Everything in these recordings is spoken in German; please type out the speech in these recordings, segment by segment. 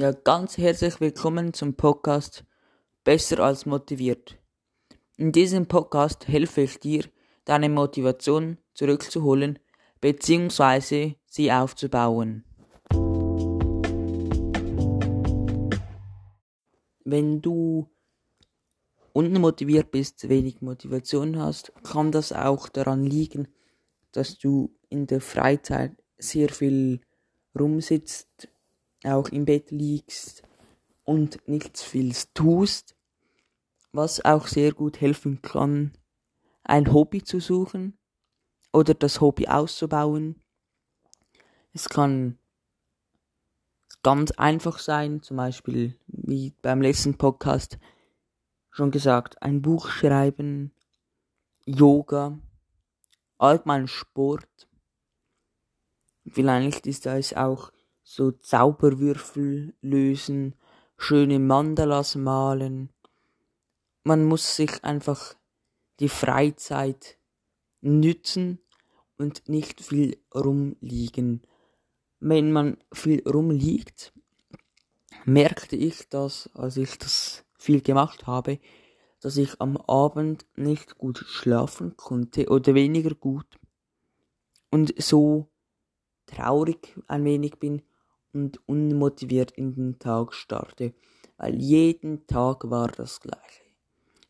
Ja, ganz herzlich willkommen zum Podcast Besser als motiviert. In diesem Podcast helfe ich dir, deine Motivation zurückzuholen bzw. sie aufzubauen. Wenn du unmotiviert bist, wenig Motivation hast, kann das auch daran liegen, dass du in der Freizeit sehr viel rumsitzt, auch im Bett liegst und nichts viel tust, was auch sehr gut helfen kann, ein Hobby zu suchen oder das Hobby auszubauen. Es kann ganz einfach sein, zum Beispiel wie beim letzten Podcast schon gesagt, ein Buch schreiben, Yoga, allgemein Sport. Vielleicht ist das auch so Zauberwürfel lösen, schöne Mandalas malen. Man muss sich einfach die Freizeit nützen und nicht viel rumliegen. Wenn man viel rumliegt, merkte ich das, als ich das viel gemacht habe, dass ich am Abend nicht gut schlafen konnte oder weniger gut und so traurig ein wenig bin und unmotiviert in den Tag starte, weil jeden Tag war das gleiche.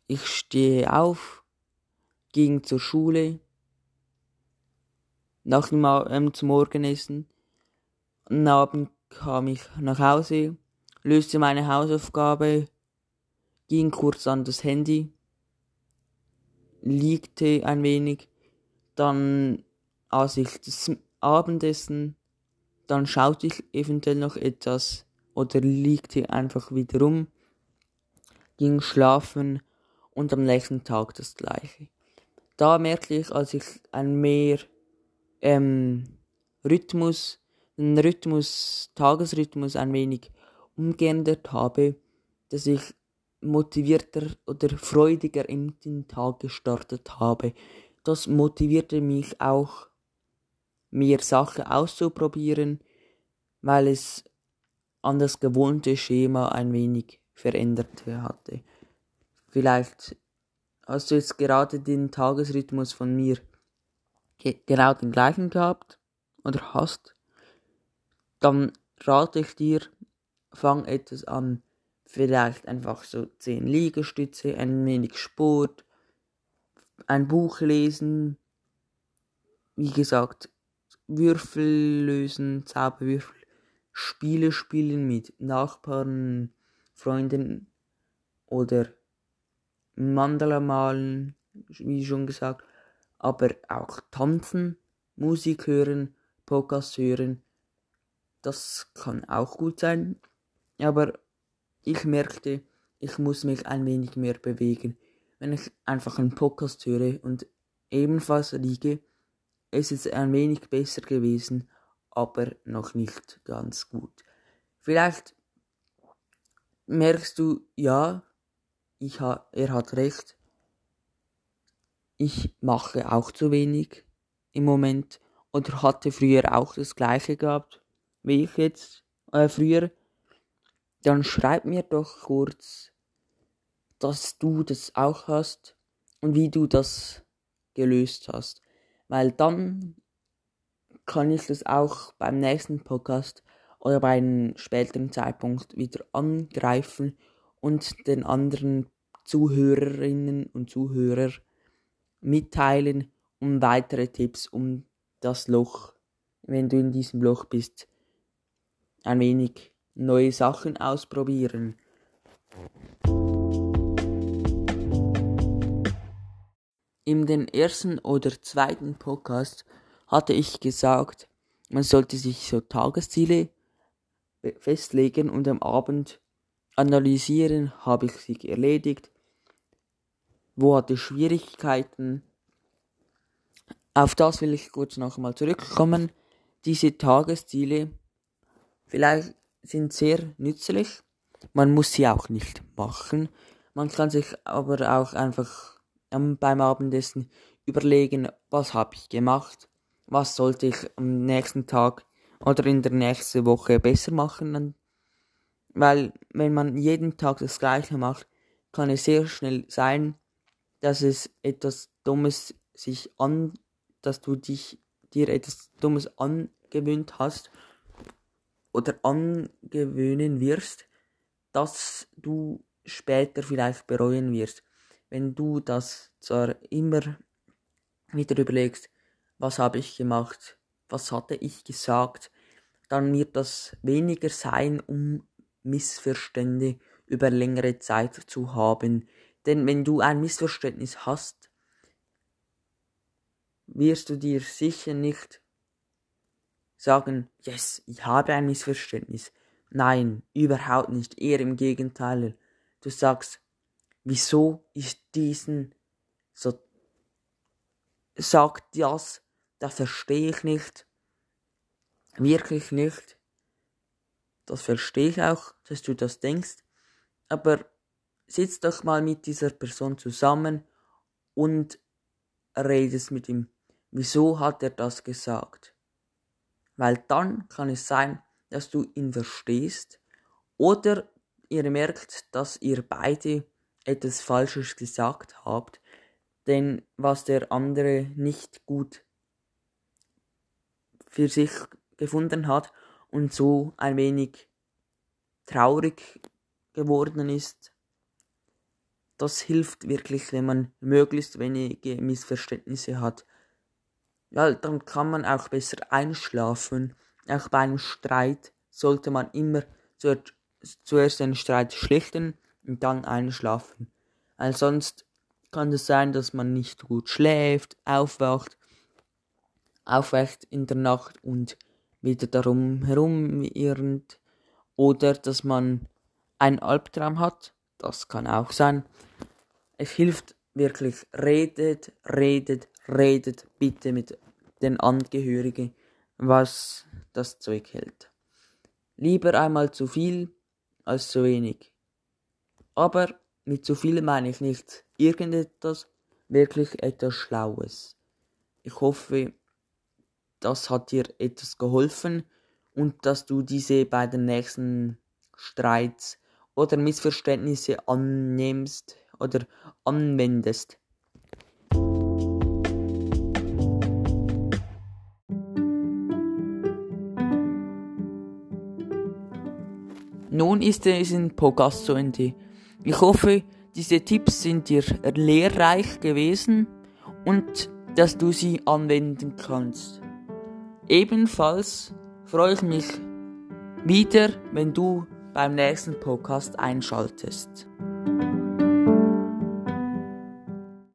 Ich stehe auf, ging zur Schule, nach dem ähm, zum Morgenessen, am Abend kam ich nach Hause, löste meine Hausaufgabe, ging kurz an das Handy, liegte ein wenig, dann aß ich das Abendessen, dann schaute ich eventuell noch etwas oder liegte einfach wieder rum, ging schlafen und am nächsten Tag das gleiche. Da merkte ich, als ich ein mehr ähm, Rhythmus, den Rhythmus, Tagesrhythmus ein wenig umgeändert habe, dass ich motivierter oder freudiger in den Tag gestartet habe. Das motivierte mich auch mehr Sachen auszuprobieren, weil es an das gewohnte Schema ein wenig verändert hatte. Vielleicht hast du jetzt gerade den Tagesrhythmus von mir genau den gleichen gehabt oder hast, dann rate ich dir, fang etwas an, vielleicht einfach so 10 Liegestütze, ein wenig Sport, ein Buch lesen, wie gesagt, Würfel lösen, Zauberwürfel, Spiele spielen mit Nachbarn, Freunden oder Mandala malen, wie schon gesagt, aber auch tanzen, Musik hören, Podcast hören, das kann auch gut sein, aber ich merkte, ich muss mich ein wenig mehr bewegen. Wenn ich einfach einen Podcast höre und ebenfalls liege, es ist ein wenig besser gewesen, aber noch nicht ganz gut. Vielleicht merkst du, ja, ich ha, er hat recht. Ich mache auch zu wenig im Moment oder hatte früher auch das gleiche gehabt, wie ich jetzt äh, früher. Dann schreib mir doch kurz, dass du das auch hast und wie du das gelöst hast weil dann kann ich das auch beim nächsten Podcast oder bei einem späteren Zeitpunkt wieder angreifen und den anderen Zuhörerinnen und Zuhörer mitteilen, um weitere Tipps, um das Loch, wenn du in diesem Loch bist, ein wenig neue Sachen ausprobieren. In den ersten oder zweiten Podcast hatte ich gesagt, man sollte sich so Tagesziele festlegen und am Abend analysieren, habe ich sie erledigt, wo hatte Schwierigkeiten. Auf das will ich kurz noch einmal zurückkommen. Diese Tagesziele vielleicht sind sehr nützlich. Man muss sie auch nicht machen. Man kann sich aber auch einfach beim Abendessen überlegen, was habe ich gemacht, was sollte ich am nächsten Tag oder in der nächsten Woche besser machen. Weil wenn man jeden Tag das gleiche macht, kann es sehr schnell sein, dass es etwas Dummes sich an, dass du dich dir etwas Dummes angewöhnt hast oder angewöhnen wirst, dass du später vielleicht bereuen wirst. Wenn du das zwar immer wieder überlegst, was habe ich gemacht, was hatte ich gesagt, dann wird das weniger sein, um Missverstände über längere Zeit zu haben. Denn wenn du ein Missverständnis hast, wirst du dir sicher nicht sagen, yes, ich habe ein Missverständnis. Nein, überhaupt nicht, eher im Gegenteil. Du sagst, wieso ist diesen so sagt das, das verstehe ich nicht, wirklich nicht. Das verstehe ich auch, dass du das denkst, aber sitz doch mal mit dieser Person zusammen und redest mit ihm. Wieso hat er das gesagt? Weil dann kann es sein, dass du ihn verstehst oder ihr merkt, dass ihr beide etwas Falsches gesagt habt, denn was der andere nicht gut für sich gefunden hat und so ein wenig traurig geworden ist. Das hilft wirklich, wenn man möglichst wenige Missverständnisse hat. Ja, dann kann man auch besser einschlafen. Auch bei einem Streit sollte man immer zuerst den Streit schlichten und dann einschlafen. Weil sonst kann es sein, dass man nicht gut schläft, aufwacht, aufwacht in der Nacht und wieder darum herum irrend oder dass man einen Albtraum hat, das kann auch sein. Es hilft wirklich, redet, redet, redet bitte mit den Angehörigen, was das Zeug hält. Lieber einmal zu viel als zu wenig. Aber mit zu viel meine ich nicht irgendetwas, wirklich etwas Schlaues. Ich hoffe, das hat dir etwas geholfen und dass du diese bei den nächsten Streits oder Missverständnisse annimmst oder anwendest. Nun ist es in Podcast zu Ende. Ich hoffe, diese Tipps sind dir lehrreich gewesen und dass du sie anwenden kannst. Ebenfalls freue ich mich wieder, wenn du beim nächsten Podcast einschaltest.